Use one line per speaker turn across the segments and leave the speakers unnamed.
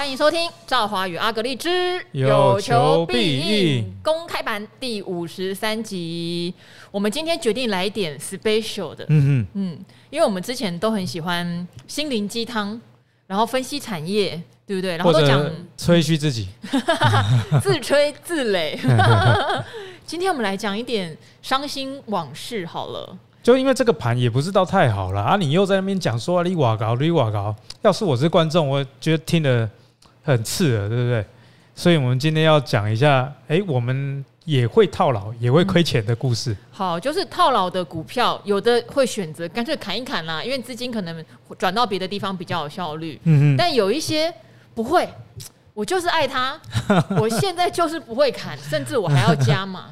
欢迎收听《赵华与阿格力之
有求必应
公开版第五十三集。我们今天决定来点 special 的，
嗯嗯
嗯，因为我们之前都很喜欢心灵鸡汤，然后分析产业，对不对？然后都讲
吹嘘自己，
自吹 自擂。今天我们来讲一点伤心往事好了。
就因为这个盘也不知道太好了啊，你又在那边讲说你瓦高你瓦高，要是我是观众，我觉得听得。很刺耳，对不对？所以，我们今天要讲一下，哎，我们也会套牢，也会亏钱的故事。
好，就是套牢的股票，有的会选择干脆砍一砍啦，因为资金可能转到别的地方比较有效率。嗯嗯。但有一些不会，我就是爱它，我现在就是不会砍，甚至我还要加码。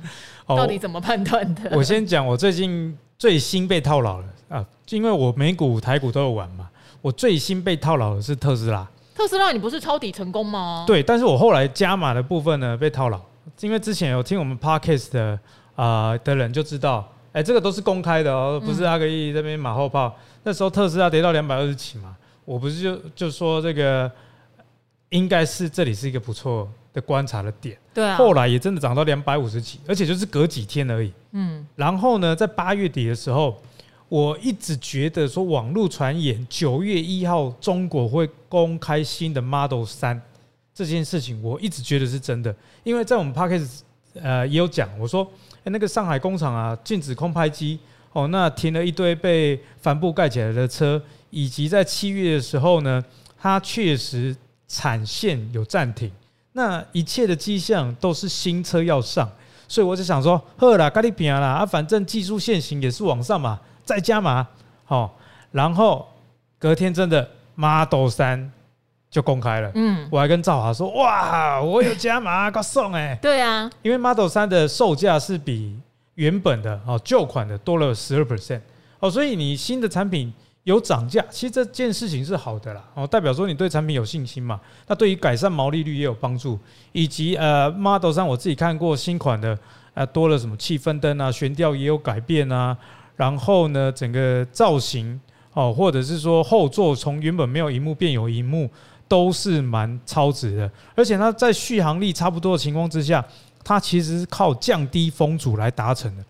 到底怎么判断的？
我先讲，我最近最新被套牢了啊，因为我美股、台股都有玩嘛。我最新被套牢的是特斯拉。
特斯拉，你不是抄底成功吗？
对，但是我后来加码的部分呢，被套牢，因为之前有听我们 Podcast 的啊、呃、的人就知道，哎、欸，这个都是公开的哦，不是阿格义这边马后炮。嗯、那时候特斯拉跌到两百二十起嘛，我不是就就说这个应该是这里是一个不错的观察的点。
对啊。
后来也真的涨到两百五十几，而且就是隔几天而已。嗯。然后呢，在八月底的时候。我一直觉得说，网络传言九月一号中国会公开新的 Model 三这件事情，我一直觉得是真的，因为在我们 Podcast 呃也有讲，我说那个上海工厂啊禁止空拍机哦，那停了一堆被帆布盖起来的车，以及在七月的时候呢，它确实产线有暂停，那一切的迹象都是新车要上，所以我就想说，呵啦，咖喱饼啦，啊，反正技术限行也是往上嘛。再加码，好，然后隔天真的 Model 三就公开了。嗯，我还跟赵华说：“哇，我有加码，够送哎。”
对啊，
因为 Model 三的售价是比原本的哦旧款的多了十二 percent 哦，所以你新的产品有涨价，其实这件事情是好的啦哦，代表说你对产品有信心嘛。那对于改善毛利率也有帮助，以及呃 Model 三我自己看过新款的，呃多了什么气氛灯啊，悬吊也有改变啊。然后呢，整个造型哦，或者是说后座从原本没有荧幕变有荧幕，都是蛮超值的。而且它在续航力差不多的情况之下，它其实是靠降低风阻来达成的。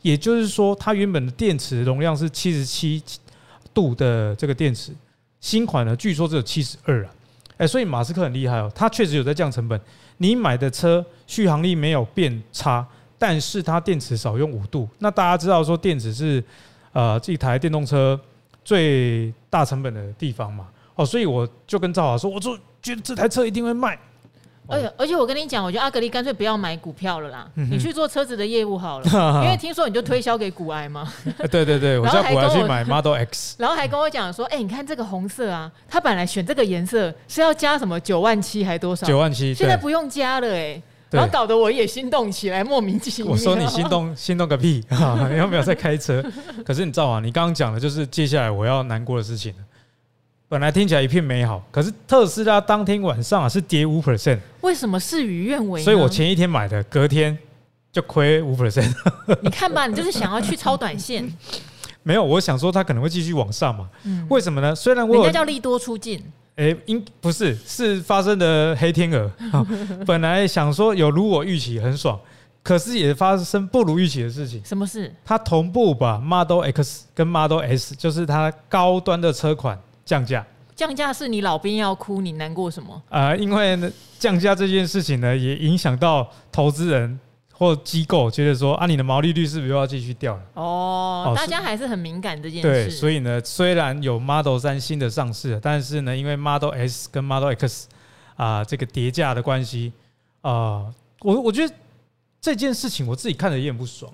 也就是说，它原本的电池容量是七十七度的这个电池，新款呢据说只有七十二啊。哎，所以马斯克很厉害哦，他确实有在降成本。你买的车续航力没有变差。但是它电池少用五度，那大家知道说电池是呃这一台电动车最大成本的地方嘛？哦，所以我就跟赵华说，我就觉得这台车一定会卖。
而且而且我跟你讲，我觉得阿格力干脆不要买股票了啦，你去做车子的业务好了，因为听说你就推销给股癌嘛。
对对对，我叫股癌去买 Model X，
然后还跟我讲说，哎，你看这个红色啊，他本来选这个颜色是要加什么九万七还多少？
九万七，
现在不用加了哎。然后搞得我也心动起来，莫名其妙。
我说你心动，心动个屁！你有没有在开车？可是你知道吗？你刚刚讲的就是接下来我要难过的事情。本来听起来一片美好，可是特斯拉当天晚上啊是跌五 percent。
为什么事与愿违？
所以我前一天买的，隔天就亏五 percent。
你看吧，你就是想要去超短线。
没有，我想说它可能会继续往上嘛。为什么呢？虽然我
人家叫利多出尽。
哎，应不是是发生的黑天鹅啊！本来想说有如我预期很爽，可是也发生不如预期的事情。
什么事？
它同步把 Model X 跟 Model S，就是它高端的车款降价。
降价是你老兵要哭，你难过什么？
啊，因为呢，降价这件事情呢，也影响到投资人。或机构觉得说啊，你的毛利率是不是又要继续掉了？
哦，大家还是很敏感这件事。
对，所以呢，虽然有 Model 三新的上市，但是呢，因为 Model S 跟 Model X 啊这个叠价的关系啊，我我觉得这件事情我自己看着也很不爽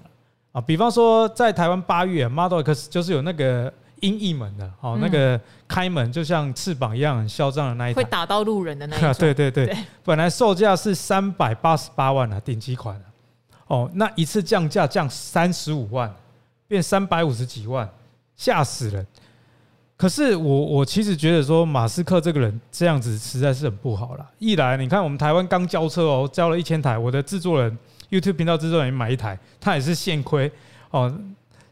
啊。比方说，在台湾八月 Model X 就是有那个音译门的，哦，那个开门就像翅膀一样很嚣张的那一台，
会打到路人的那一种。
对对对，本来售价是三百八十八万啊，顶级款。哦，那一次降价降三十五万，变三百五十几万，吓死人。可是我我其实觉得说马斯克这个人这样子实在是很不好了。一来你看我们台湾刚交车哦，交了一千台，我的制作人 YouTube 频道制作人买一台，他也是现亏哦，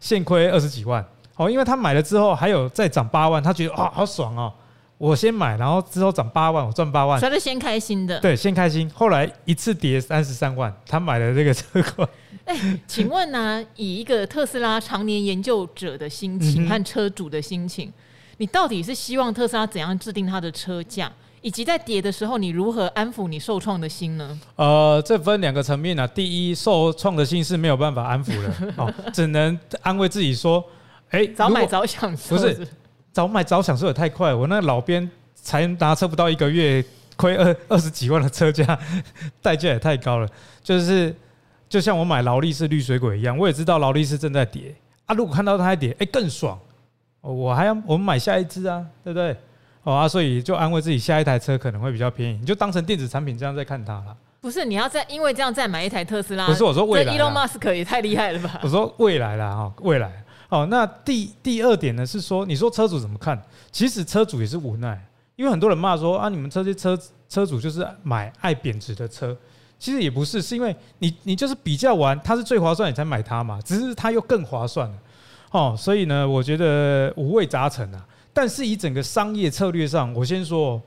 现亏二十几万哦，因为他买了之后还有再涨八万，他觉得啊好爽哦。我先买，然后之后涨八万，我赚八万，
他是先开心的，
对，先开心。后来一次跌三十三万，他买了这个车款。
哎、欸，请问呢、啊，以一个特斯拉常年研究者的心情和车主的心情，嗯、你到底是希望特斯拉怎样制定它的车价，以及在跌的时候，你如何安抚你受创的心呢？
呃，这分两个层面啊。第一，受创的心是没有办法安抚的，哦，只能安慰自己说，哎、欸，
早买早享受，
不是。早买早享受也太快，我那老边才拿车不到一个月，亏二二十几万的车价，代价也太高了。就是就像我买劳力士绿水鬼一样，我也知道劳力士正在跌啊。如果看到它在跌，哎、欸，更爽，我还要我们买下一只啊，对不对？哦啊，所以就安慰自己，下一台车可能会比较便宜，你就当成电子产品这样在看它了。
不是，你要再因为这样再买一台特斯拉？
不是，我说未来。
Elon Musk 也太厉害了吧？
我说未来啦，哈，未来。哦，那第第二点呢是说，你说车主怎么看？其实车主也是无奈，因为很多人骂说啊，你们这些车车主就是买爱贬值的车，其实也不是，是因为你你就是比较完它是最划算，你才买它嘛，只是它又更划算了。哦，所以呢，我觉得五味杂陈啊。但是以整个商业策略上，我先说，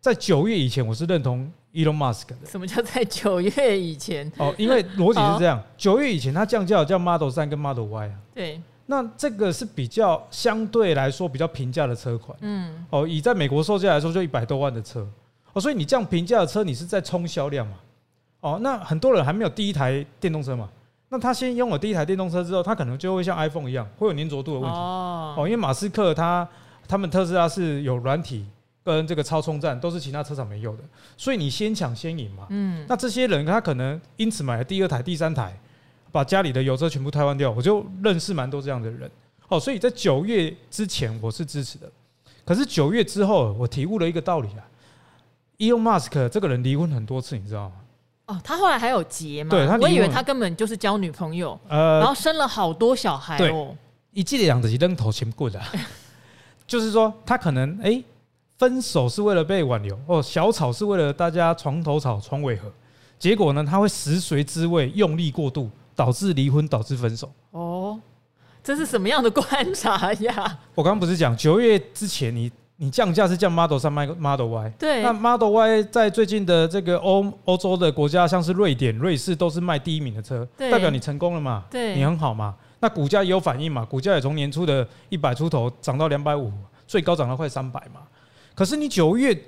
在九月以前，我是认同 Elon Musk 的。
什么叫在九月以前？
哦，因为逻辑是这样，九月以前它降价叫 Model 三跟 Model Y 啊。
对。
那这个是比较相对来说比较平价的车款，嗯，哦，以在美国售价来说就一百多万的车，哦，所以你这样平价的车，你是在冲销量嘛？哦，那很多人还没有第一台电动车嘛，那他先拥有第一台电动车之后，他可能就会像 iPhone 一样，会有粘着度的问题，哦，因为马斯克他他们特斯拉是有软体跟这个超充站，都是其他车厂没有的，所以你先抢先赢嘛，嗯，那这些人他可能因此买了第二台、第三台。把家里的油车全部汰换掉，我就认识蛮多这样的人。哦，所以在九月之前我是支持的，可是九月之后我体悟了一个道理啊。Elon Musk 这个人离婚很多次，你知道吗？
哦，他后来还有结吗？
对，他
我以为他根本就是交女朋友，呃，然后生了好多小孩哦。
一记得养子，一扔头钱棍的，就是说他可能哎、欸，分手是为了被挽留哦，小吵是为了大家床头吵床尾和，结果呢，他会食髓知味，用力过度。导致离婚，导致分手。哦，
这是什么样的观察呀？
我刚刚不是讲九月之前你，你你降价是降 Model 三、Model Y。
对。
那 Model Y 在最近的这个欧欧洲的国家，像是瑞典、瑞士，都是卖第一名的车，代表你成功了嘛？
对，
你很好嘛？那股价也有反应嘛？股价也从年初的一百出头涨到两百五，最高涨到快三百嘛。可是你九月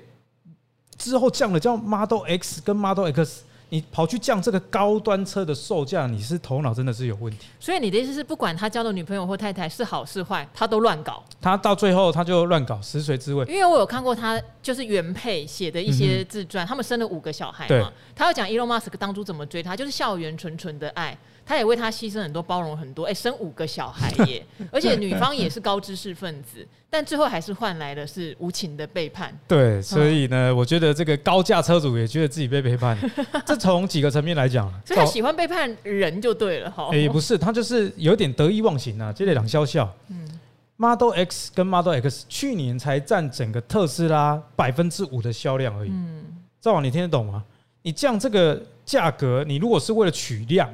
之后降了，叫 Model X 跟 Model X。你跑去降这个高端车的售价，你是头脑真的是有问题。
所以你的意思是，不管他交的女朋友或太太是好是坏，他都乱搞。
他到最后他就乱搞，食髓知味。
因为我有看过他就是原配写的一些自传，他们生了五个小孩嘛。他要讲 Elon Musk 当初怎么追他，就是校园纯纯的爱。他也为他牺牲很多，包容很多，哎、欸，生五个小孩 耶，而且女方也是高知识分子，但最后还是换来的是无情的背叛。
对，所以呢，我觉得这个高价车主也觉得自己被背叛。这从几个层面来讲，
所以他喜欢背叛人就对了哈。
哎、欸，不是，他就是有点得意忘形啊，这类两笑笑。嗯，Model X 跟 Model X 去年才占整个特斯拉百分之五的销量而已。嗯，赵王，你听得懂吗？你降这个价格，你如果是为了取量。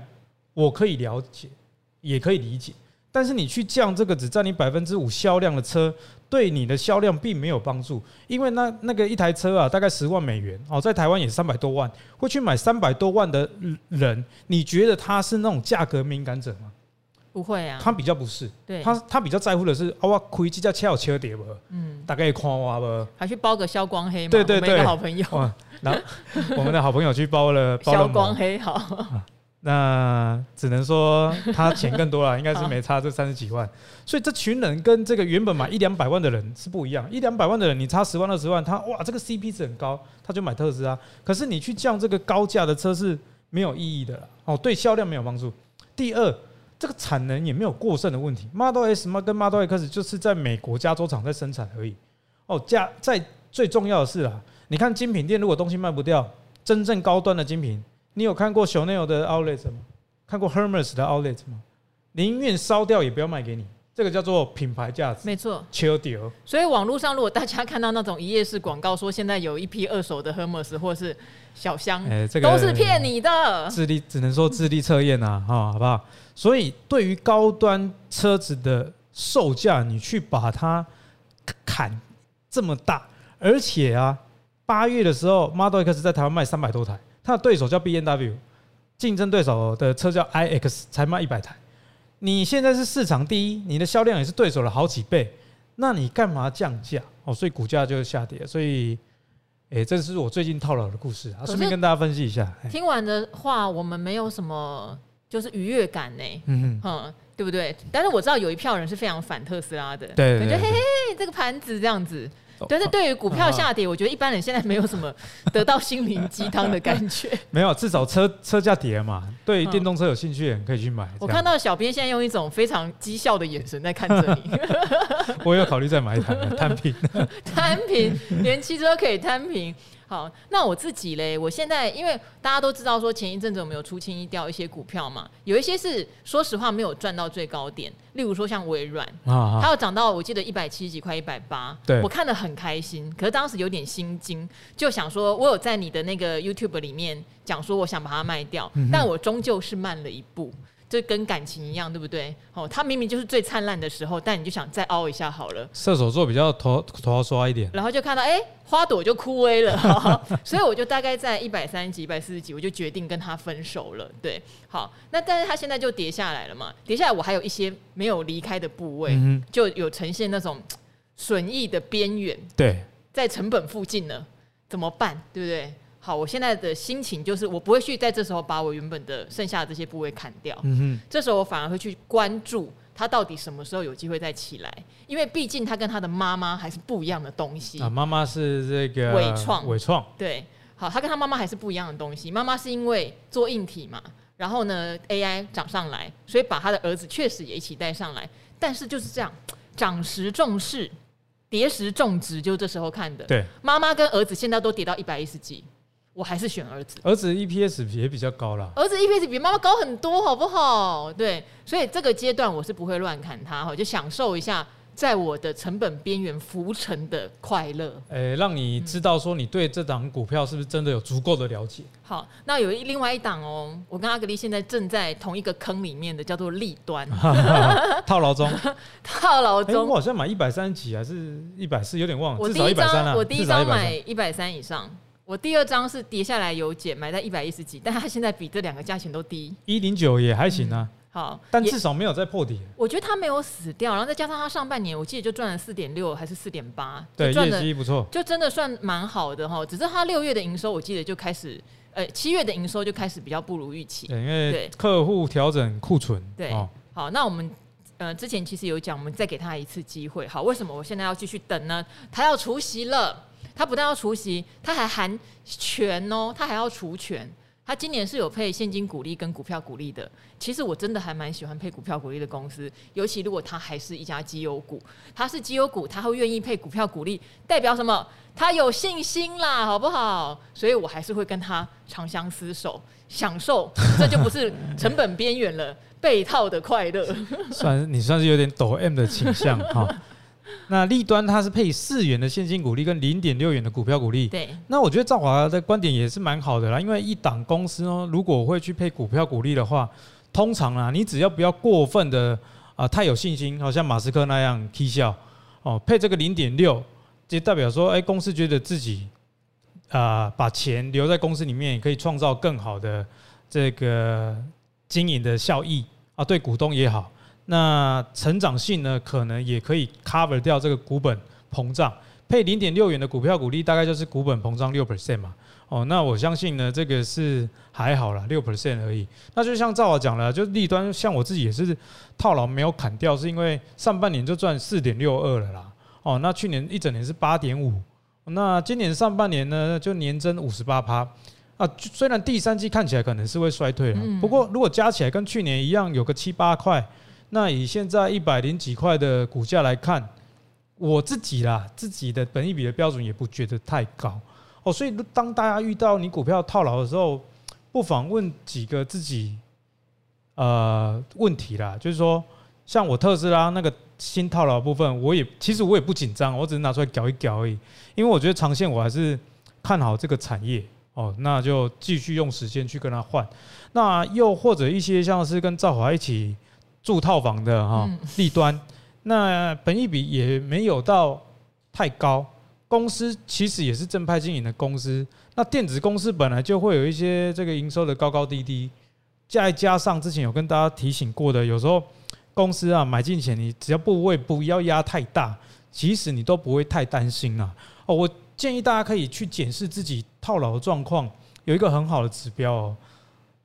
我可以了解，也可以理解，但是你去降这个只占你百分之五销量的车，对你的销量并没有帮助，因为那那个一台车啊，大概十万美元哦，在台湾也是三百多万，会去买三百多万的人，你觉得他是那种价格敏感者吗？
不会啊，
他比较不是，
对，
他他比较在乎的是啊，我亏这架车有车碟不？嗯，大概看我不？
还去包个消光黑吗？对对对，好朋友，
然后我们的好朋友去包了
消 光黑，好。
那只能说他钱更多了，应该是没差这三十几万。所以这群人跟这个原本买一两百万的人是不一样。一两百万的人，你差十万二十万，他哇这个 CP 值很高，他就买特斯拉。可是你去降这个高价的车是没有意义的哦，对销量没有帮助。第二，这个产能也没有过剩的问题。Model S 跟 Model X 就是在美国加州厂在生产而已。哦，价在最重要的是啊，你看精品店如果东西卖不掉，真正高端的精品。你有看过 Chanel 的 Outlet 吗？看过 Hermes 的 Outlet 吗？宁愿烧掉也不要卖给你，这个叫做品牌价值。
没错，
求屌。
所以网络上如果大家看到那种一页式广告，说现在有一批二手的 Hermes 或是小香，哎，这个都是骗你的。智力只能说智力测验啊，哈，好不好？所以对于高端车子的售价，你去把它砍这么大。
而且啊，八月的时候，Model X 在台湾卖三百多台，它的对手叫 B N W，竞争对手的车叫 iX，才卖一百台。你现在是市场第一，你的销量也是对手的好几倍，那你干嘛降价？哦，所以股价就下跌。所以，哎、欸，这是我最近套牢的故事啊，顺便跟大家分析一下。
听完的话，我们没有什么就是愉悦感呢，嗯哼，对不对？但是我知道有一票人是非常反特斯拉的，
对，感觉
嘿嘿，这个盘子这样子。但是对于股票下跌，我觉得一般人现在没有什么得到心灵鸡汤的感觉。
没有，至少车车价跌嘛，对电动车有兴趣的人可以去买。
我看到小编现在用一种非常讥笑的眼神在看着你。
我有考虑再买一台 摊平，
摊平，连汽车可以摊平。好，那我自己嘞，我现在因为大家都知道说前一阵子我们有出清掉一些股票嘛，有一些是说实话没有赚到最高点，例如说像微软，啊，它有涨到我记得一百七十几块一百八，对，我看得很开心，可是当时有点心惊，就想说我有在你的那个 YouTube 里面讲说我想把它卖掉，嗯、但我终究是慢了一步。就跟感情一样，对不对？哦，他明明就是最灿烂的时候，但你就想再凹一下好了。
射手座比较头头刷一点，
然后就看到哎、花朵就枯萎了，所以我就大概在一百三十几、一百四十几，我就决定跟他分手了。对，好，那但是他现在就跌下来了嘛，跌下来我还有一些没有离开的部位，嗯、就有呈现那种损益的边缘，
对，
在成本附近呢，怎么办？对不对？好，我现在的心情就是，我不会去在这时候把我原本的剩下的这些部位砍掉。嗯哼，这时候我反而会去关注他到底什么时候有机会再起来，因为毕竟他跟他的妈妈还是不一样的东西。
啊，妈妈是这个
伪创，
伪创。
对，好，他跟他妈妈还是不一样的东西。妈妈是因为做硬体嘛，然后呢，AI 涨上来，所以把他的儿子确实也一起带上来。但是就是这样，涨时重视，跌时重质，就这时候看的。
对，
妈妈跟儿子现在都跌到一百一十几。我还是选儿子，
儿子 EPS 也比较高啦。
儿子 EPS 比妈妈高很多，好不好？对，所以这个阶段我是不会乱砍它哈，就享受一下在我的成本边缘浮沉的快乐。
哎、欸，让你知道说你对这档股票是不是真的有足够的了解？
好，那有一另外一档哦，我跟阿格力现在正在同一个坑里面的，叫做立端，
套牢中，
套牢中。
我好像买一百三十几还是一百四，有点忘了。
我第一张，我第一张买一百三以上。我第二张是跌下来有减，买在一百一十几，但它现在比这两个价钱都低。
一零九也还行啊，
嗯、好，
但至少没有再破底。
我觉得它没有死掉，然后再加上它上半年，我记得就赚了四点六还是四点八，
对，赚的不错，
就真的算蛮好的哈。只是它六月的营收，我记得就开始，呃，七月的营收就开始比较不如预期，
对，因为客户调整库存。
对，好，那我们呃之前其实有讲，我们再给他一次机会。好，为什么我现在要继续等呢？他要除息了。他不但要除息，他还含权哦，他还要除权。他今年是有配现金股利跟股票股利的。其实我真的还蛮喜欢配股票股利的公司，尤其如果他还是一家绩优股，他是绩优股，他会愿意配股票股利，代表什么？他有信心啦，好不好？所以我还是会跟他长相厮守，享受，这就不是成本边缘了，被套的快乐。
算你算是有点抖 M 的倾向哈。那利端它是配四元的现金股利跟零点六元的股票股利。
对。那
我觉得赵华的观点也是蛮好的啦，因为一档公司呢，如果会去配股票股利的话，通常啊，你只要不要过分的啊、呃、太有信心，好像马斯克那样踢笑哦，配这个零点六，就代表说，哎，公司觉得自己啊、呃、把钱留在公司里面，可以创造更好的这个经营的效益啊，对股东也好。那成长性呢，可能也可以 cover 掉这个股本膨胀，配零点六元的股票股利，大概就是股本膨胀六 percent 嘛。哦，那我相信呢，这个是还好啦，六 percent 而已。那就像赵老讲了，就利端，像我自己也是套牢没有砍掉，是因为上半年就赚四点六二了啦。哦，那去年一整年是八点五，那今年上半年呢，就年增五十八趴。啊，虽然第三季看起来可能是会衰退了，不过如果加起来跟去年一样，有个七八块。那以现在一百零几块的股价来看，我自己啦，自己的本益比的标准也不觉得太高哦。所以当大家遇到你股票套牢的时候，不妨问几个自己呃问题啦，就是说，像我特斯拉那个新套牢部分，我也其实我也不紧张，我只是拿出来搞一搞而已，因为我觉得长线我还是看好这个产业哦。那就继续用时间去跟他换。那又或者一些像是跟赵华一起。住套房的哈，立端，那本益比也没有到太高，公司其实也是正派经营的公司，那电子公司本来就会有一些这个营收的高高低低，再加上之前有跟大家提醒过的，有时候公司啊买进前你只要部位不要压太大，其实你都不会太担心啊。哦，我建议大家可以去检视自己套牢的状况，有一个很好的指标哦。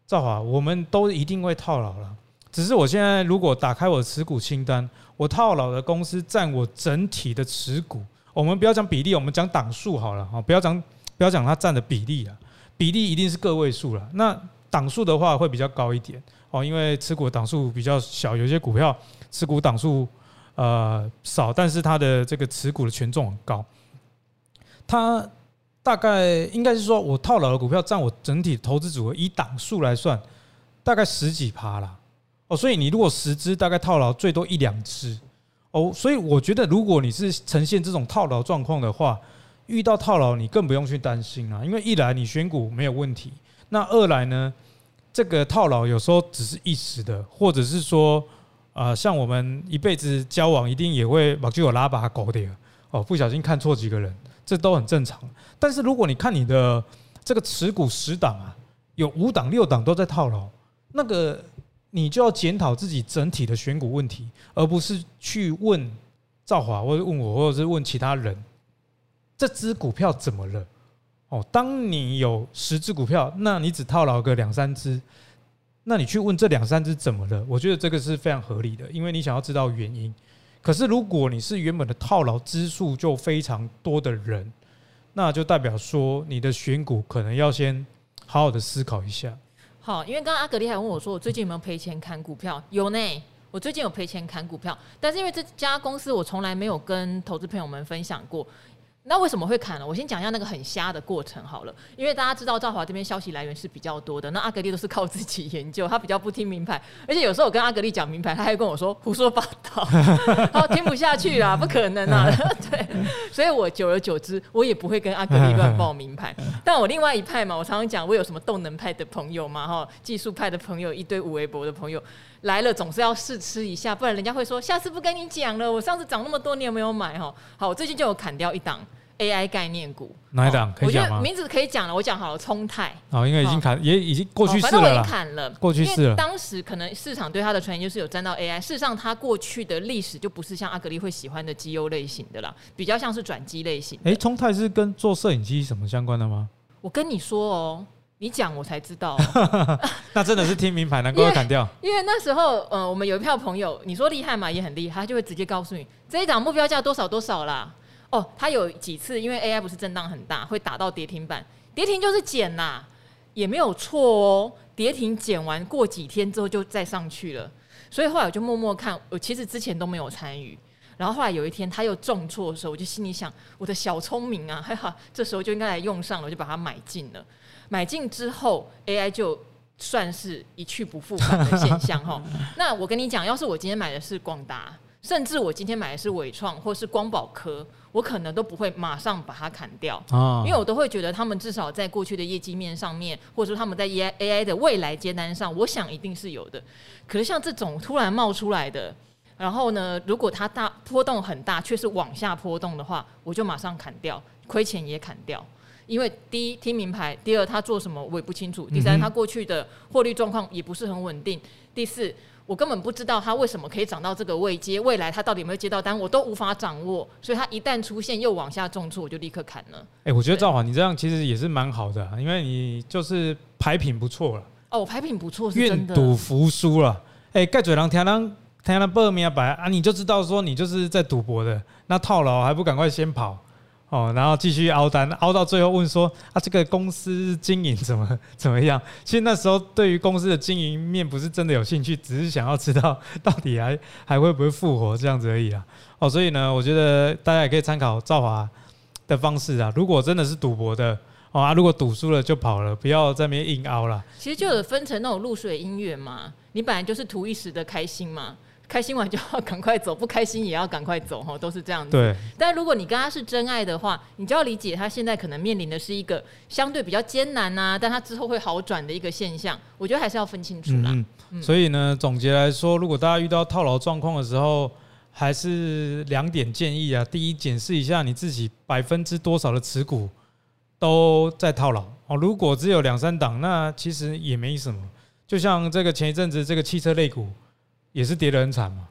赵华，我们都一定会套牢了。只是我现在如果打开我的持股清单，我套牢的公司占我整体的持股，我们不要讲比例，我们讲档数好了啊，不要讲不要讲它占的比例啊，比例一定是个位数了。那档数的话会比较高一点哦，因为持股档数比较小，有些股票持股档数呃少，但是它的这个持股的权重很高。它大概应该是说我套牢的股票占我整体投资组合以档数来算，大概十几趴啦。哦，所以你如果十只大概套牢最多一两只哦，所以我觉得如果你是呈现这种套牢状况的话，遇到套牢你更不用去担心啊，因为一来你选股没有问题，那二来呢，这个套牢有时候只是一时的，或者是说啊，像我们一辈子交往一定也会把就有拉把狗的哦，不小心看错几个人，这都很正常。但是如果你看你的这个持股十档啊，有五档六档都在套牢，那个。你就要检讨自己整体的选股问题，而不是去问赵华，或者问我，或者是问其他人，这只股票怎么了？哦，当你有十只股票，那你只套牢个两三只，那你去问这两三只怎么了？我觉得这个是非常合理的，因为你想要知道原因。可是如果你是原本的套牢支数就非常多的人，那就代表说你的选股可能要先好好的思考一下。
好，因为刚刚阿格力还问我说，我最近有没有赔钱砍股票？有呢，我最近有赔钱砍股票，但是因为这家公司我从来没有跟投资朋友们分享过。那为什么会砍呢？我先讲一下那个很瞎的过程好了，因为大家知道赵华这边消息来源是比较多的，那阿格力都是靠自己研究，他比较不听名牌，而且有时候我跟阿格力讲名牌，他还跟我说胡说八道，他听不下去啦，不可能啊，对，所以我久而久之，我也不会跟阿格力乱报名牌。但我另外一派嘛，我常常讲，我有什么动能派的朋友嘛，哈，技术派的朋友，一堆五微博的朋友来了，总是要试吃一下，不然人家会说下次不跟你讲了。我上次涨那么多，你有没有买？哈，好，我最近就有砍掉一档。AI 概念股
哪一档可以讲吗？
名字可以讲了，我讲好了，聪泰。
哦，因为已经砍，也已经过去式了。
砍了，
过去式了。
当时可能市场对它的传言就是有沾到 AI，事实上它过去的历史就不是像阿格力会喜欢的绩优类型的啦，比较像是转机类型。
哎，聪泰是跟做摄影机什么相关的吗？
我跟你说哦，你讲我才知道。
那真的是听名牌，难怪会砍掉。
因为那时候，呃，我们有一票朋友，你说厉害嘛，也很厉害，他就会直接告诉你这一档目标价多少多少啦。哦，它有几次因为 AI 不是震荡很大，会打到跌停板，跌停就是减呐，也没有错哦。跌停减完过几天之后就再上去了，所以后来我就默默看，我其实之前都没有参与。然后后来有一天它又重挫的时候，我就心里想，我的小聪明啊，还好，这时候就应该来用上了，我就把它买进了。买进之后，AI 就算是一去不复返的现象哈。那我跟你讲，要是我今天买的是广达，甚至我今天买的是伟创或是光宝科。我可能都不会马上把它砍掉，因为我都会觉得他们至少在过去的业绩面上面，或者说他们在 AI AI 的未来接单上，我想一定是有的。可是像这种突然冒出来的，然后呢，如果它大波动很大，却是往下波动的话，我就马上砍掉，亏钱也砍掉。因为第一听名牌，第二他做什么我也不清楚，第三他过去的获利状况也不是很稳定，第四。我根本不知道它为什么可以涨到这个位阶，未来它到底有没有接到单，我都无法掌握。所以它一旦出现又往下重挫，我就立刻砍了。
哎，我觉得赵华，你这样其实也是蛮好的，因为你就是牌品不错了。
哦，我牌品不错，是。
愿赌服输了。哎，盖嘴狼天狼天狼报名白啊，你就知道说你就是在赌博的，那套牢还不赶快先跑。哦，然后继续凹单，凹到最后问说啊，这个公司经营怎么 怎么样？其实那时候对于公司的经营面不是真的有兴趣，只是想要知道到底还还会不会复活这样子而已啊。哦，所以呢，我觉得大家也可以参考赵华的方式啊。如果真的是赌博的哦啊，如果赌输了就跑了，不要在那边硬凹了。
其实就有分成那种露水姻缘嘛，你本来就是图一时的开心嘛。开心完就要赶快走，不开心也要赶快走，哈，都是这样子。
对。
但如果你跟他是真爱的话，你就要理解他现在可能面临的是一个相对比较艰难呐、啊，但他之后会好转的一个现象。我觉得还是要分清楚啦。
嗯。所以呢，总结来说，如果大家遇到套牢状况的时候，还是两点建议啊。第一，检视一下你自己百分之多少的持股都在套牢哦。如果只有两三档，那其实也没什么。就像这个前一阵子这个汽车类股也是跌得很惨嘛。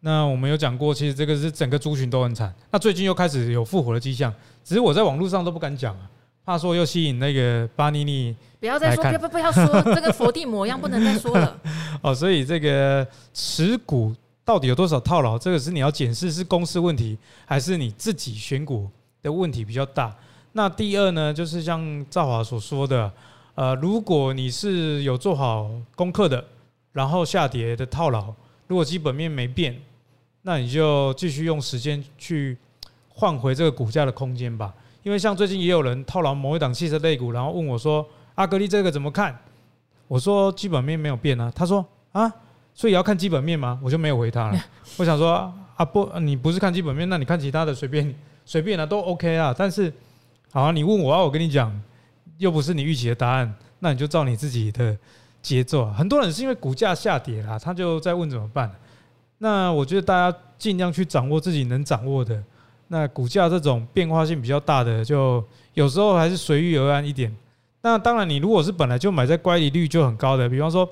那我们有讲过，其实这个是整个族群都很惨。那最近又开始有复活的迹象，只是我在网络上都不敢讲啊，怕说又吸引那个巴尼尼。
不要再说，不要不要说，这个佛地魔一样不能再说了。
哦，所以这个持股到底有多少套牢，这个是你要检视是公司问题，还是你自己选股的问题比较大。那第二呢，就是像赵华所说的，呃，如果你是有做好功课的，然后下跌的套牢，如果基本面没变，那你就继续用时间去换回这个股价的空间吧。因为像最近也有人套牢某一档汽车类股，然后问我说。阿格力这个怎么看？我说基本面没有变啊。他说啊，所以要看基本面吗？我就没有回他了。我想说啊不，你不是看基本面，那你看其他的随便随便啊，都 OK 啊。但是好啊，你问我啊，我跟你讲，又不是你预期的答案，那你就照你自己的节奏啊。很多人是因为股价下跌啦，他就在问怎么办。那我觉得大家尽量去掌握自己能掌握的。那股价这种变化性比较大的，就有时候还是随遇而安一点。那当然，你如果是本来就买在乖离率就很高的，比方说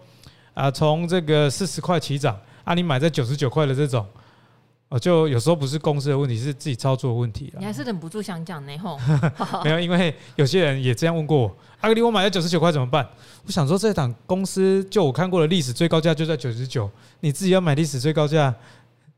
啊，从这个四十块起涨啊，你买在九十九块的这种，哦，就有时候不是公司的问题，是自己操作的问题。
你还是忍不住想讲呢吼？
没有，因为有些人也这样问过我，阿格里，我买了九十九块怎么办？我想说，这档公司就我看过的历史最高价就在九十九，你自己要买历史最高价，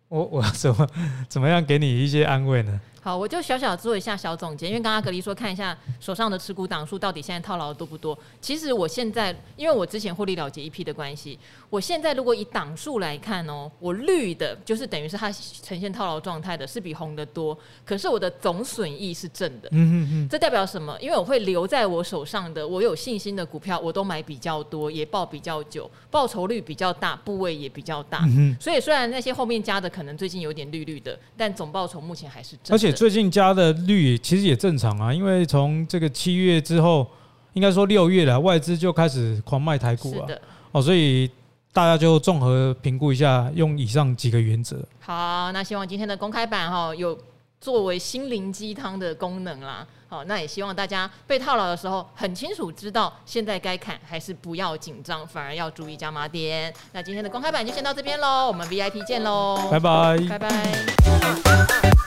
我我怎么 怎么样给你一些安慰呢？
好，我就小小做一下小总结，因为刚刚格力说看一下手上的持股档数到底现在套牢的多不多。其实我现在，因为我之前获利了结一批的关系，我现在如果以档数来看哦，我绿的就是等于是它呈现套牢状态的，是比红的多。可是我的总损益是正的，嗯嗯嗯，这代表什么？因为我会留在我手上的，我有信心的股票，我都买比较多，也抱比较久，报酬率比较大，部位也比较大。所以虽然那些后面加的可能最近有点绿绿的，但总报酬目前还是正的。
而且最近加的率其实也正常啊，因为从这个七月之后，应该说六月了，外资就开始狂卖台股了。哦，所以大家就综合评估一下，用以上几个原则。
好，那希望今天的公开版哈有作为心灵鸡汤的功能啦。好，那也希望大家被套牢的时候很清楚知道现在该砍还是不要紧张，反而要注意加码点。那今天的公开版就先到这边喽，我们 VIP 见喽，
拜拜，
拜拜。